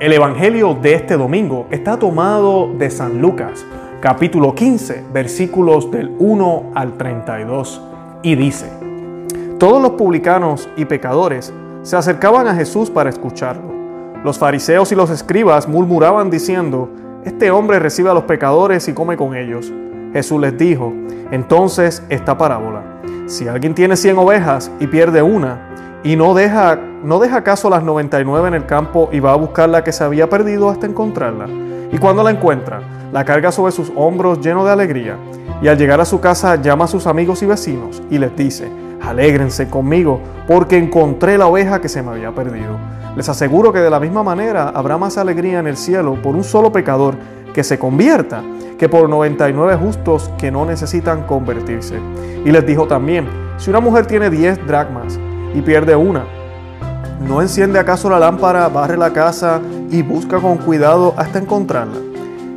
El Evangelio de este domingo está tomado de San Lucas, capítulo 15, versículos del 1 al 32, y dice, Todos los publicanos y pecadores se acercaban a Jesús para escucharlo. Los fariseos y los escribas murmuraban diciendo, Este hombre recibe a los pecadores y come con ellos. Jesús les dijo, entonces esta parábola, si alguien tiene cien ovejas y pierde una, y no deja, no deja caso las 99 en el campo y va a buscar la que se había perdido hasta encontrarla. Y cuando la encuentra, la carga sobre sus hombros lleno de alegría. Y al llegar a su casa llama a sus amigos y vecinos y les dice, alégrense conmigo porque encontré la oveja que se me había perdido. Les aseguro que de la misma manera habrá más alegría en el cielo por un solo pecador que se convierta que por 99 justos que no necesitan convertirse. Y les dijo también, si una mujer tiene 10 dracmas, y pierde una. ¿No enciende acaso la lámpara, barre la casa y busca con cuidado hasta encontrarla?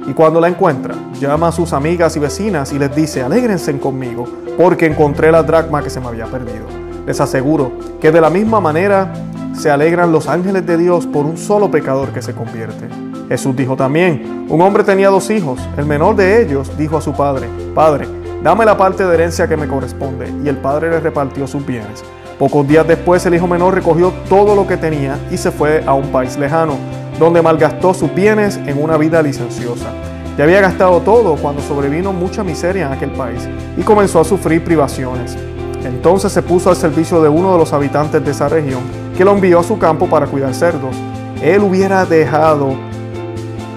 Y cuando la encuentra, llama a sus amigas y vecinas y les dice, alégrense conmigo, porque encontré la dracma que se me había perdido. Les aseguro que de la misma manera se alegran los ángeles de Dios por un solo pecador que se convierte. Jesús dijo también, un hombre tenía dos hijos, el menor de ellos dijo a su padre, Padre, dame la parte de herencia que me corresponde, y el padre le repartió sus bienes. Pocos días después el hijo menor recogió todo lo que tenía y se fue a un país lejano, donde malgastó sus bienes en una vida licenciosa. Ya había gastado todo cuando sobrevino mucha miseria en aquel país y comenzó a sufrir privaciones. Entonces se puso al servicio de uno de los habitantes de esa región, que lo envió a su campo para cuidar cerdos. Él hubiera dejado,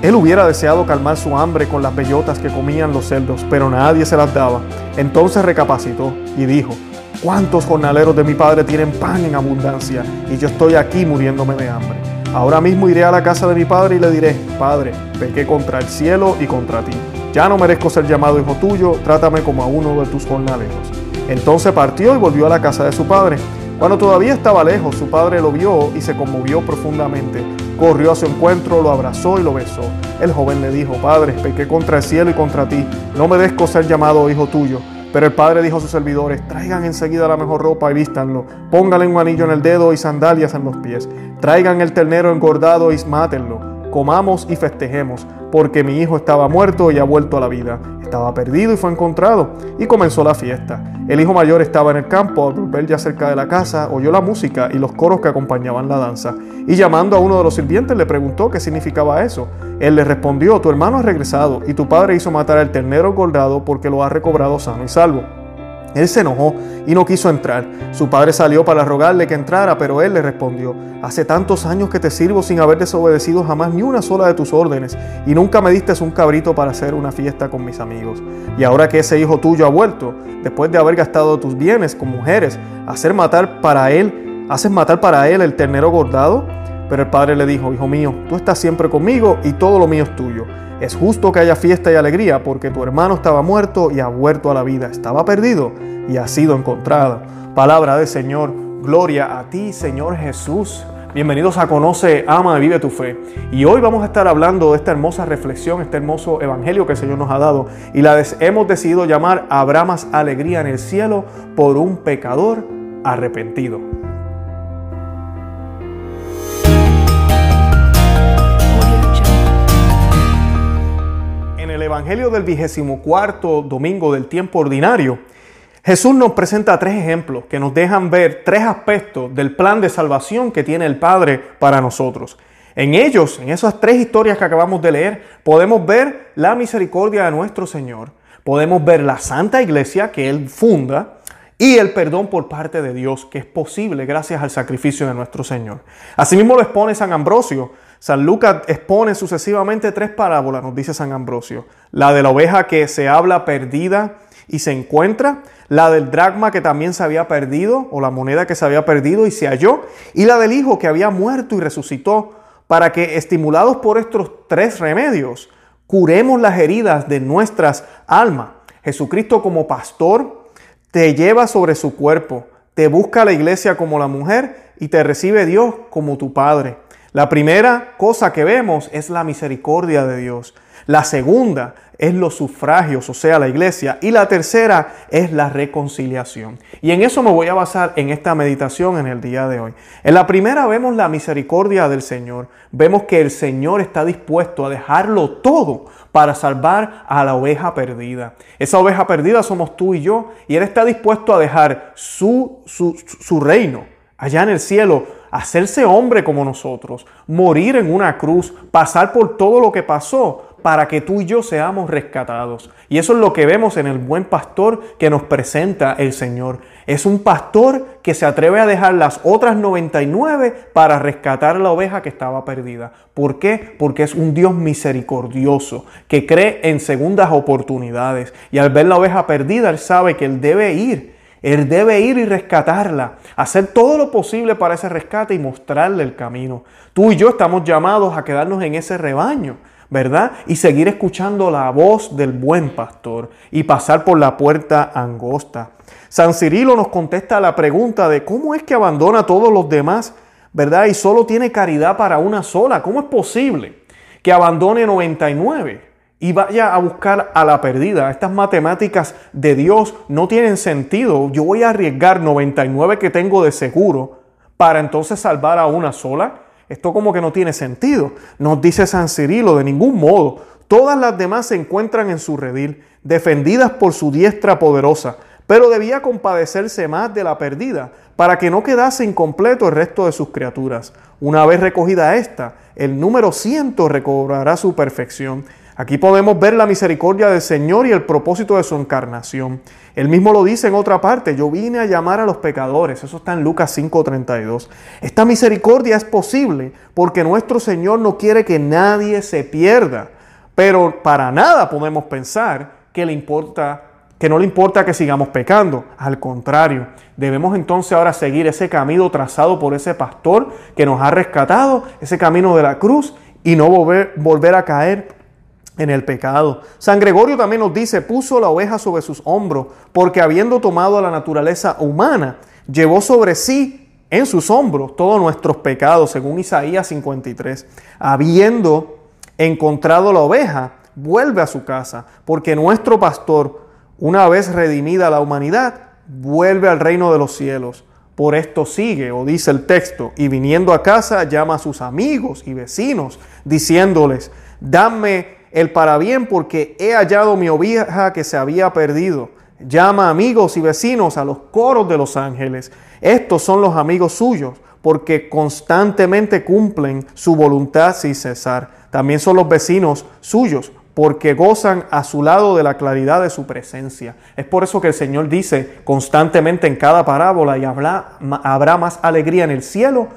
él hubiera deseado calmar su hambre con las bellotas que comían los cerdos, pero nadie se las daba. Entonces recapacitó y dijo, ¿Cuántos jornaleros de mi padre tienen pan en abundancia y yo estoy aquí muriéndome de hambre? Ahora mismo iré a la casa de mi padre y le diré, Padre, pequé contra el cielo y contra ti. Ya no merezco ser llamado hijo tuyo, trátame como a uno de tus jornaleros. Entonces partió y volvió a la casa de su padre. Cuando todavía estaba lejos, su padre lo vio y se conmovió profundamente. Corrió a su encuentro, lo abrazó y lo besó. El joven le dijo, Padre, pequé contra el cielo y contra ti, no merezco ser llamado hijo tuyo. Pero el padre dijo a sus servidores, traigan enseguida la mejor ropa y vístanlo, pónganle un anillo en el dedo y sandalias en los pies, traigan el ternero engordado y mátenlo, comamos y festejemos, porque mi hijo estaba muerto y ha vuelto a la vida, estaba perdido y fue encontrado, y comenzó la fiesta. El hijo mayor estaba en el campo, al volver ya cerca de la casa, oyó la música y los coros que acompañaban la danza, y llamando a uno de los sirvientes le preguntó qué significaba eso. Él le respondió, tu hermano ha regresado y tu padre hizo matar al ternero engordado porque lo ha recobrado sano y salvo. Él se enojó y no quiso entrar. Su padre salió para rogarle que entrara, pero él le respondió, hace tantos años que te sirvo sin haber desobedecido jamás ni una sola de tus órdenes, y nunca me diste un cabrito para hacer una fiesta con mis amigos. Y ahora que ese hijo tuyo ha vuelto, después de haber gastado tus bienes con mujeres, hacer matar para él, haces matar para él el ternero gordado. Pero el padre le dijo, Hijo mío, tú estás siempre conmigo y todo lo mío es tuyo. Es justo que haya fiesta y alegría porque tu hermano estaba muerto y ha vuelto a la vida. Estaba perdido y ha sido encontrado. Palabra del Señor. Gloria a ti, Señor Jesús. Bienvenidos a Conoce, Ama, Vive tu Fe. Y hoy vamos a estar hablando de esta hermosa reflexión, este hermoso evangelio que el Señor nos ha dado. Y la hemos decidido llamar Habrá alegría en el cielo por un pecador arrepentido. Evangelio del vigésimo cuarto domingo del tiempo ordinario, Jesús nos presenta tres ejemplos que nos dejan ver tres aspectos del plan de salvación que tiene el Padre para nosotros. En ellos, en esas tres historias que acabamos de leer, podemos ver la misericordia de nuestro Señor, podemos ver la Santa Iglesia que Él funda y el perdón por parte de Dios que es posible gracias al sacrificio de nuestro Señor. Asimismo lo expone San Ambrosio San Lucas expone sucesivamente tres parábolas, nos dice San Ambrosio. La de la oveja que se habla perdida y se encuentra, la del dracma que también se había perdido, o la moneda que se había perdido y se halló, y la del hijo que había muerto y resucitó, para que, estimulados por estos tres remedios, curemos las heridas de nuestras almas. Jesucristo como pastor te lleva sobre su cuerpo, te busca la iglesia como la mujer y te recibe Dios como tu Padre. La primera cosa que vemos es la misericordia de Dios. La segunda es los sufragios, o sea, la iglesia. Y la tercera es la reconciliación. Y en eso me voy a basar en esta meditación en el día de hoy. En la primera vemos la misericordia del Señor. Vemos que el Señor está dispuesto a dejarlo todo para salvar a la oveja perdida. Esa oveja perdida somos tú y yo. Y Él está dispuesto a dejar su, su, su reino allá en el cielo, hacerse hombre como nosotros, morir en una cruz, pasar por todo lo que pasó para que tú y yo seamos rescatados. Y eso es lo que vemos en el buen pastor que nos presenta el Señor. Es un pastor que se atreve a dejar las otras 99 para rescatar la oveja que estaba perdida. ¿Por qué? Porque es un Dios misericordioso, que cree en segundas oportunidades. Y al ver la oveja perdida, Él sabe que Él debe ir él debe ir y rescatarla, hacer todo lo posible para ese rescate y mostrarle el camino. Tú y yo estamos llamados a quedarnos en ese rebaño. ¿verdad? Y seguir escuchando la voz del buen pastor y pasar por la puerta angosta. San Cirilo nos contesta la pregunta de cómo es que abandona a todos los demás, ¿verdad? Y solo tiene caridad para una sola. ¿Cómo es posible que abandone 99 y vaya a buscar a la perdida? Estas matemáticas de Dios no tienen sentido. Yo voy a arriesgar 99 que tengo de seguro para entonces salvar a una sola. Esto como que no tiene sentido. Nos dice San Cirilo, de ningún modo. Todas las demás se encuentran en su redil, defendidas por su diestra poderosa, pero debía compadecerse más de la perdida, para que no quedase incompleto el resto de sus criaturas. Una vez recogida esta, el número ciento recobrará su perfección. Aquí podemos ver la misericordia del Señor y el propósito de su encarnación. Él mismo lo dice en otra parte, yo vine a llamar a los pecadores, eso está en Lucas 5:32. Esta misericordia es posible porque nuestro Señor no quiere que nadie se pierda, pero para nada podemos pensar que le importa que no le importa que sigamos pecando, al contrario, debemos entonces ahora seguir ese camino trazado por ese pastor que nos ha rescatado, ese camino de la cruz y no volver, volver a caer en el pecado. San Gregorio también nos dice, puso la oveja sobre sus hombros, porque habiendo tomado la naturaleza humana, llevó sobre sí en sus hombros todos nuestros pecados, según Isaías 53. Habiendo encontrado la oveja, vuelve a su casa, porque nuestro pastor, una vez redimida la humanidad, vuelve al reino de los cielos. Por esto sigue, o dice el texto, y viniendo a casa llama a sus amigos y vecinos, diciéndoles, dame el para bien porque he hallado mi oveja que se había perdido. Llama amigos y vecinos a los coros de los ángeles. Estos son los amigos suyos porque constantemente cumplen su voluntad sin cesar. También son los vecinos suyos porque gozan a su lado de la claridad de su presencia. Es por eso que el Señor dice constantemente en cada parábola y habrá, habrá más alegría en el cielo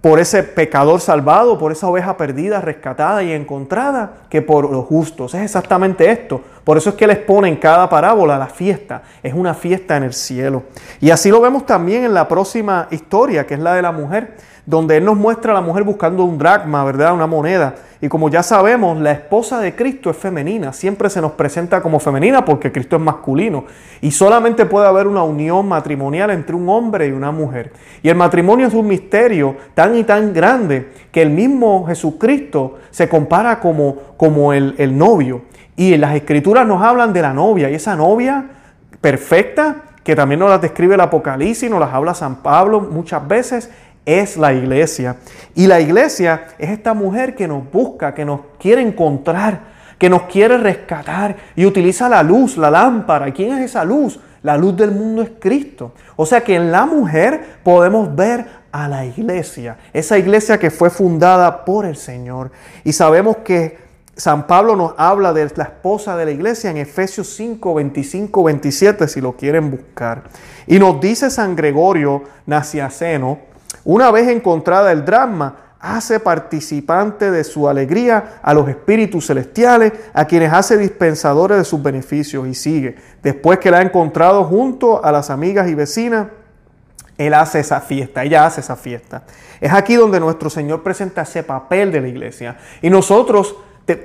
por ese pecador salvado, por esa oveja perdida, rescatada y encontrada, que por los justos. Es exactamente esto. Por eso es que les pone en cada parábola la fiesta. Es una fiesta en el cielo. Y así lo vemos también en la próxima historia, que es la de la mujer donde Él nos muestra a la mujer buscando un dracma, ¿verdad? Una moneda. Y como ya sabemos, la esposa de Cristo es femenina. Siempre se nos presenta como femenina porque Cristo es masculino. Y solamente puede haber una unión matrimonial entre un hombre y una mujer. Y el matrimonio es un misterio tan y tan grande que el mismo Jesucristo se compara como, como el, el novio. Y en las escrituras nos hablan de la novia. Y esa novia perfecta, que también nos la describe el Apocalipsis, nos las habla San Pablo muchas veces, es la iglesia. Y la iglesia es esta mujer que nos busca, que nos quiere encontrar, que nos quiere rescatar y utiliza la luz, la lámpara. ¿Y quién es esa luz? La luz del mundo es Cristo. O sea que en la mujer podemos ver a la iglesia, esa iglesia que fue fundada por el Señor. Y sabemos que San Pablo nos habla de la esposa de la iglesia en Efesios 5, 25, 27, si lo quieren buscar. Y nos dice San Gregorio Naciaceno, una vez encontrada el drama, hace participante de su alegría a los espíritus celestiales, a quienes hace dispensadores de sus beneficios y sigue. Después que la ha encontrado junto a las amigas y vecinas, él hace esa fiesta, ella hace esa fiesta. Es aquí donde nuestro Señor presenta ese papel de la iglesia. Y nosotros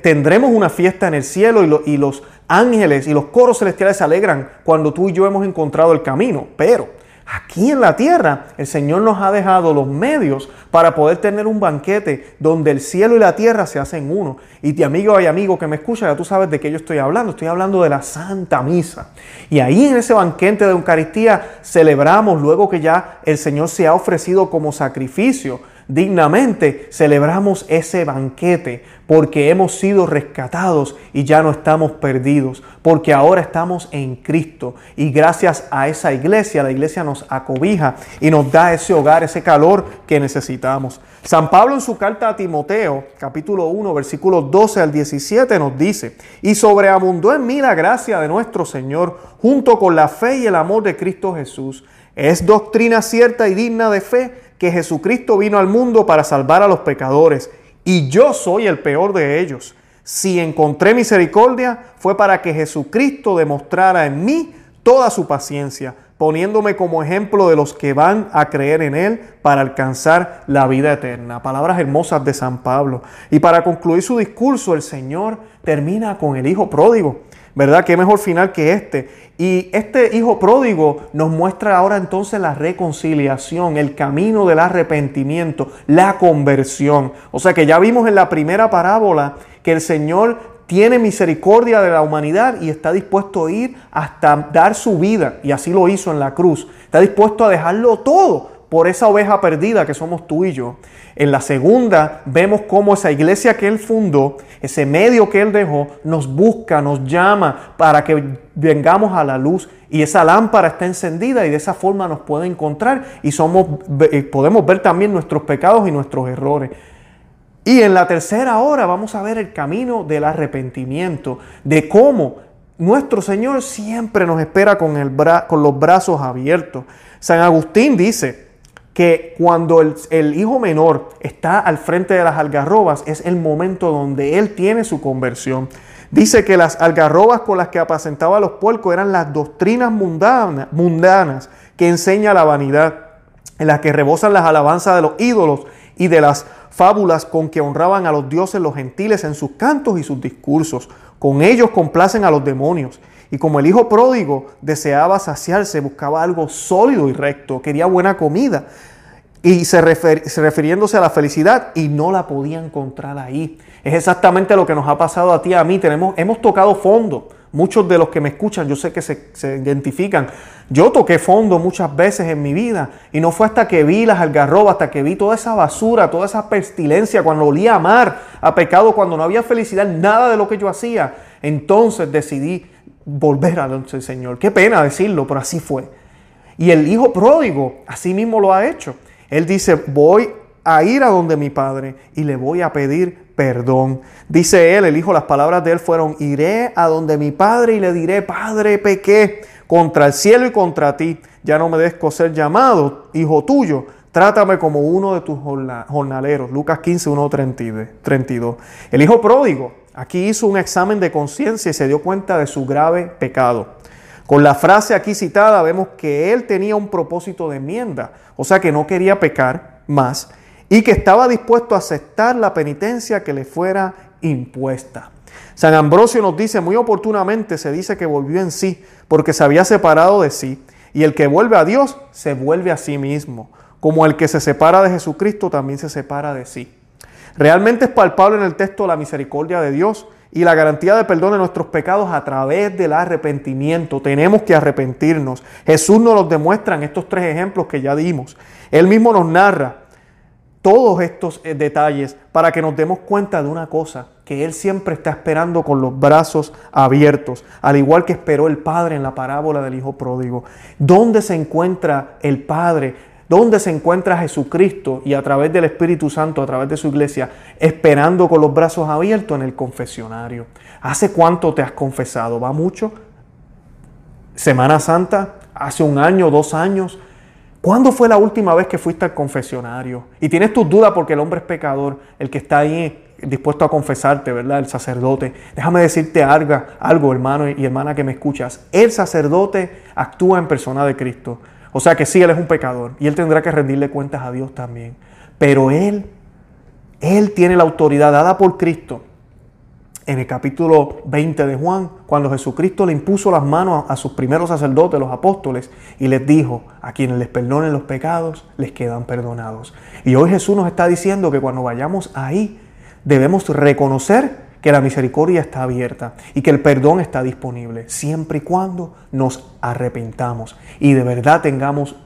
tendremos una fiesta en el cielo y, y los ángeles y los coros celestiales se alegran cuando tú y yo hemos encontrado el camino. Pero Aquí en la tierra, el Señor nos ha dejado los medios para poder tener un banquete donde el cielo y la tierra se hacen uno. Y de amigo y amigo que me escucha, ya tú sabes de qué yo estoy hablando. Estoy hablando de la Santa Misa. Y ahí en ese banquete de Eucaristía celebramos, luego que ya el Señor se ha ofrecido como sacrificio, dignamente celebramos ese banquete porque hemos sido rescatados y ya no estamos perdidos, porque ahora estamos en Cristo y gracias a esa iglesia, la iglesia nos acobija y nos da ese hogar, ese calor que necesitamos. San Pablo en su carta a Timoteo, capítulo 1, versículos 12 al 17 nos dice, y sobreabundó en mí la gracia de nuestro Señor junto con la fe y el amor de Cristo Jesús. Es doctrina cierta y digna de fe que Jesucristo vino al mundo para salvar a los pecadores, y yo soy el peor de ellos. Si encontré misericordia, fue para que Jesucristo demostrara en mí toda su paciencia, poniéndome como ejemplo de los que van a creer en Él para alcanzar la vida eterna. Palabras hermosas de San Pablo. Y para concluir su discurso, el Señor termina con el Hijo pródigo. ¿Verdad? Qué mejor final que este. Y este hijo pródigo nos muestra ahora entonces la reconciliación, el camino del arrepentimiento, la conversión. O sea que ya vimos en la primera parábola que el Señor tiene misericordia de la humanidad y está dispuesto a ir hasta dar su vida, y así lo hizo en la cruz. Está dispuesto a dejarlo todo por esa oveja perdida que somos tú y yo. En la segunda vemos cómo esa iglesia que Él fundó, ese medio que Él dejó, nos busca, nos llama para que vengamos a la luz y esa lámpara está encendida y de esa forma nos puede encontrar y somos, podemos ver también nuestros pecados y nuestros errores. Y en la tercera hora vamos a ver el camino del arrepentimiento, de cómo nuestro Señor siempre nos espera con, el con los brazos abiertos. San Agustín dice, que cuando el, hijo menor está al frente de las algarrobas es el momento donde él tiene su conversión. Dice que las algarrobas con las que apacentaba a los puercos eran las doctrinas mundanas que enseña la vanidad, en las que rebosan las alabanzas de los ídolos y de las fábulas con que honraban a los dioses los gentiles en sus cantos y sus discursos. Con ellos complacen a los demonios. Y como el hijo pródigo deseaba saciarse, buscaba algo sólido y recto, quería buena comida. Y se refiriéndose a la felicidad y no la podía encontrar ahí. Es exactamente lo que nos ha pasado a ti a mí. Tenemos, hemos tocado fondo. Muchos de los que me escuchan, yo sé que se, se, identifican. Yo toqué fondo muchas veces en mi vida y no fue hasta que vi las algarrobas, hasta que vi toda esa basura, toda esa pestilencia, cuando olía a mar, a pecado, cuando no había felicidad, nada de lo que yo hacía. Entonces decidí volver al Señor. Qué pena decirlo, pero así fue. Y el hijo pródigo, así mismo lo ha hecho. Él dice, voy a ir a donde mi padre y le voy a pedir perdón. Dice él, el hijo, las palabras de él fueron, iré a donde mi padre y le diré, Padre, pequé contra el cielo y contra ti. Ya no me des ser llamado hijo tuyo. Trátame como uno de tus jornaleros. Lucas 15, 1, 32. El hijo pródigo Aquí hizo un examen de conciencia y se dio cuenta de su grave pecado. Con la frase aquí citada vemos que él tenía un propósito de enmienda, o sea que no quería pecar más y que estaba dispuesto a aceptar la penitencia que le fuera impuesta. San Ambrosio nos dice muy oportunamente, se dice que volvió en sí porque se había separado de sí y el que vuelve a Dios se vuelve a sí mismo, como el que se separa de Jesucristo también se separa de sí. Realmente es palpable en el texto la misericordia de Dios y la garantía de perdón de nuestros pecados a través del arrepentimiento. Tenemos que arrepentirnos. Jesús nos los demuestra en estos tres ejemplos que ya dimos. Él mismo nos narra todos estos eh, detalles para que nos demos cuenta de una cosa, que Él siempre está esperando con los brazos abiertos, al igual que esperó el Padre en la parábola del Hijo Pródigo. ¿Dónde se encuentra el Padre? ¿Dónde se encuentra Jesucristo y a través del Espíritu Santo, a través de su iglesia, esperando con los brazos abiertos en el confesionario? ¿Hace cuánto te has confesado? ¿Va mucho? ¿Semana Santa? ¿Hace un año, dos años? ¿Cuándo fue la última vez que fuiste al confesionario? Y tienes tus dudas porque el hombre es pecador, el que está ahí dispuesto a confesarte, ¿verdad? El sacerdote. Déjame decirte algo, algo, hermano y hermana que me escuchas. El sacerdote actúa en persona de Cristo. O sea que sí, Él es un pecador y Él tendrá que rendirle cuentas a Dios también. Pero Él, Él tiene la autoridad dada por Cristo en el capítulo 20 de Juan, cuando Jesucristo le impuso las manos a sus primeros sacerdotes, los apóstoles, y les dijo, a quienes les perdonen los pecados, les quedan perdonados. Y hoy Jesús nos está diciendo que cuando vayamos ahí, debemos reconocer que la misericordia está abierta y que el perdón está disponible, siempre y cuando nos arrepentamos y de verdad tengamos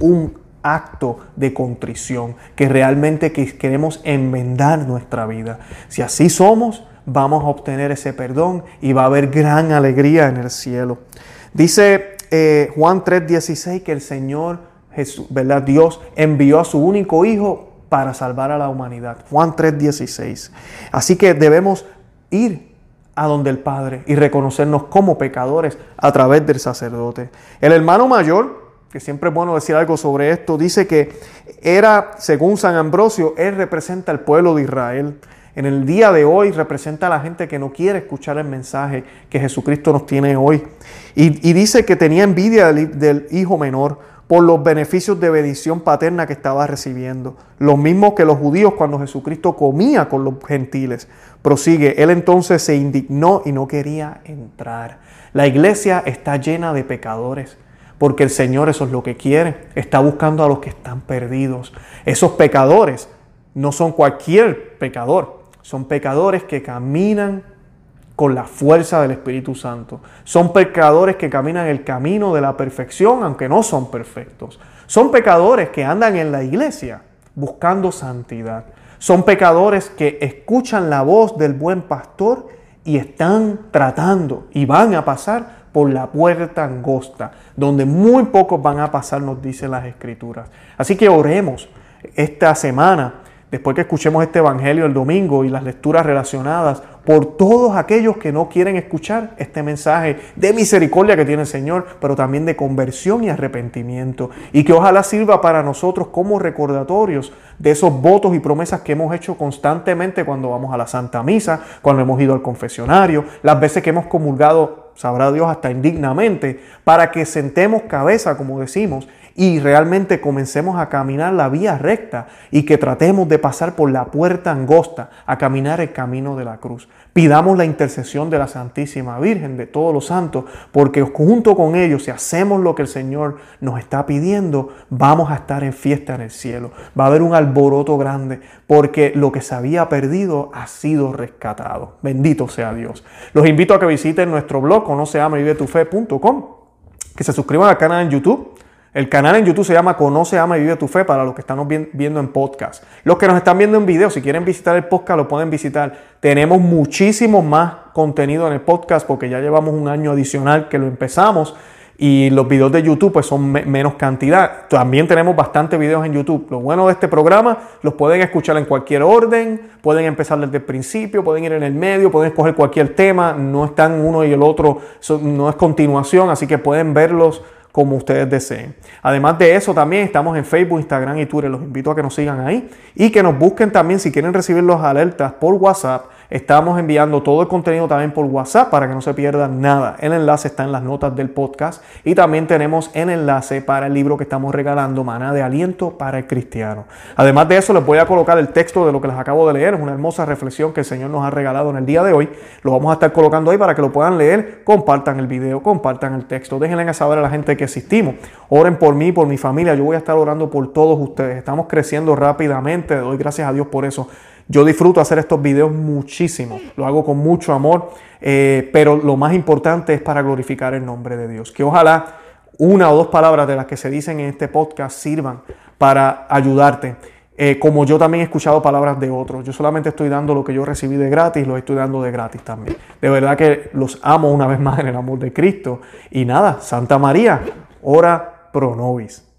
un acto de contrición, que realmente queremos enmendar nuestra vida. Si así somos, vamos a obtener ese perdón y va a haber gran alegría en el cielo. Dice eh, Juan 3:16 que el Señor Jesús, ¿verdad? Dios envió a su único Hijo para salvar a la humanidad. Juan 3:16. Así que debemos ir a donde el Padre y reconocernos como pecadores a través del sacerdote. El hermano mayor, que siempre es bueno decir algo sobre esto, dice que era, según San Ambrosio, él representa al pueblo de Israel. En el día de hoy representa a la gente que no quiere escuchar el mensaje que Jesucristo nos tiene hoy. Y, dice que tenía envidia del hijo menor por los beneficios de bendición paterna que estaba recibiendo. Lo mismo que los judíos cuando Jesucristo comía con los gentiles. Prosigue, él entonces se indignó y no quería entrar. La iglesia está llena de pecadores, porque el Señor eso es lo que quiere. Está buscando a los que están perdidos. Esos pecadores no son cualquier pecador, son pecadores que caminan con la fuerza del Espíritu Santo. Son pecadores que caminan el camino de la perfección, aunque no son perfectos. Son pecadores que andan en la iglesia buscando santidad. Son pecadores que escuchan la voz del buen pastor y están tratando y van a pasar por la puerta angosta, donde muy pocos van a pasar, nos dicen las escrituras. Así que oremos esta semana después que escuchemos este Evangelio el domingo y las lecturas relacionadas, por todos aquellos que no quieren escuchar este mensaje de misericordia que tiene el Señor, pero también de conversión y arrepentimiento. Y que ojalá sirva para nosotros como recordatorios de esos votos y promesas que hemos hecho constantemente cuando vamos a la Santa Misa, cuando hemos ido al confesionario, las veces que hemos comulgado, sabrá Dios, hasta indignamente, para que sentemos cabeza, como decimos, y realmente comencemos a caminar la vía recta y que tratemos de pasar por la puerta angosta a caminar el camino de la cruz. Pidamos la intercesión de la Santísima Virgen, de todos los santos, porque junto con ellos, si hacemos lo que el Señor nos está pidiendo, vamos a estar en fiesta en el cielo. Va a haber un alboroto grande, porque lo que se había perdido ha sido rescatado. Bendito sea Dios. Los invito a que visiten nuestro blog, conoceamavivetufe.com, que se suscriban al canal en YouTube el canal en YouTube se llama Conoce, Ama y Vive tu Fe para los que están viendo en podcast. Los que nos están viendo en video, si quieren visitar el podcast, lo pueden visitar. Tenemos muchísimo más contenido en el podcast porque ya llevamos un año adicional que lo empezamos y los videos de YouTube pues son menos cantidad. También tenemos bastantes videos en YouTube. Lo bueno de este programa, los pueden escuchar en cualquier orden, pueden empezar desde el principio, pueden ir en el medio, pueden escoger cualquier tema, no están uno y el otro, no es continuación, así que pueden verlos como ustedes deseen. Además de eso, también estamos en Facebook, Instagram y Twitter. Los invito a que nos sigan ahí y que nos busquen también si quieren recibir los alertas por WhatsApp Estamos enviando todo el contenido también por WhatsApp para que no se pierdan nada. El enlace está en las notas del podcast y también tenemos el enlace para el libro que estamos regalando, Maná de Aliento para el Cristiano. Además de eso, les voy a colocar el texto de lo que les acabo de leer. Es una hermosa reflexión que el Señor nos ha regalado en el día de hoy. Lo vamos a estar colocando ahí para que lo puedan leer. Compartan el video, compartan el texto. Déjenle saber a la gente que existimos. Oren por mí, por mi familia. Yo voy a estar orando por todos ustedes. Estamos creciendo rápidamente. Doy gracias a Dios por eso. Yo disfruto hacer estos videos muchísimo, lo hago con mucho amor, eh, pero lo más importante es para glorificar el nombre de Dios. Que ojalá una o dos palabras de las que se dicen en este podcast sirvan para ayudarte. Eh, como yo también he escuchado palabras de otros. Yo solamente estoy dando lo que yo recibí de gratis, lo estoy dando de gratis también. De verdad que los amo una vez más en el amor de Cristo. Y nada, Santa María, ora pro nobis.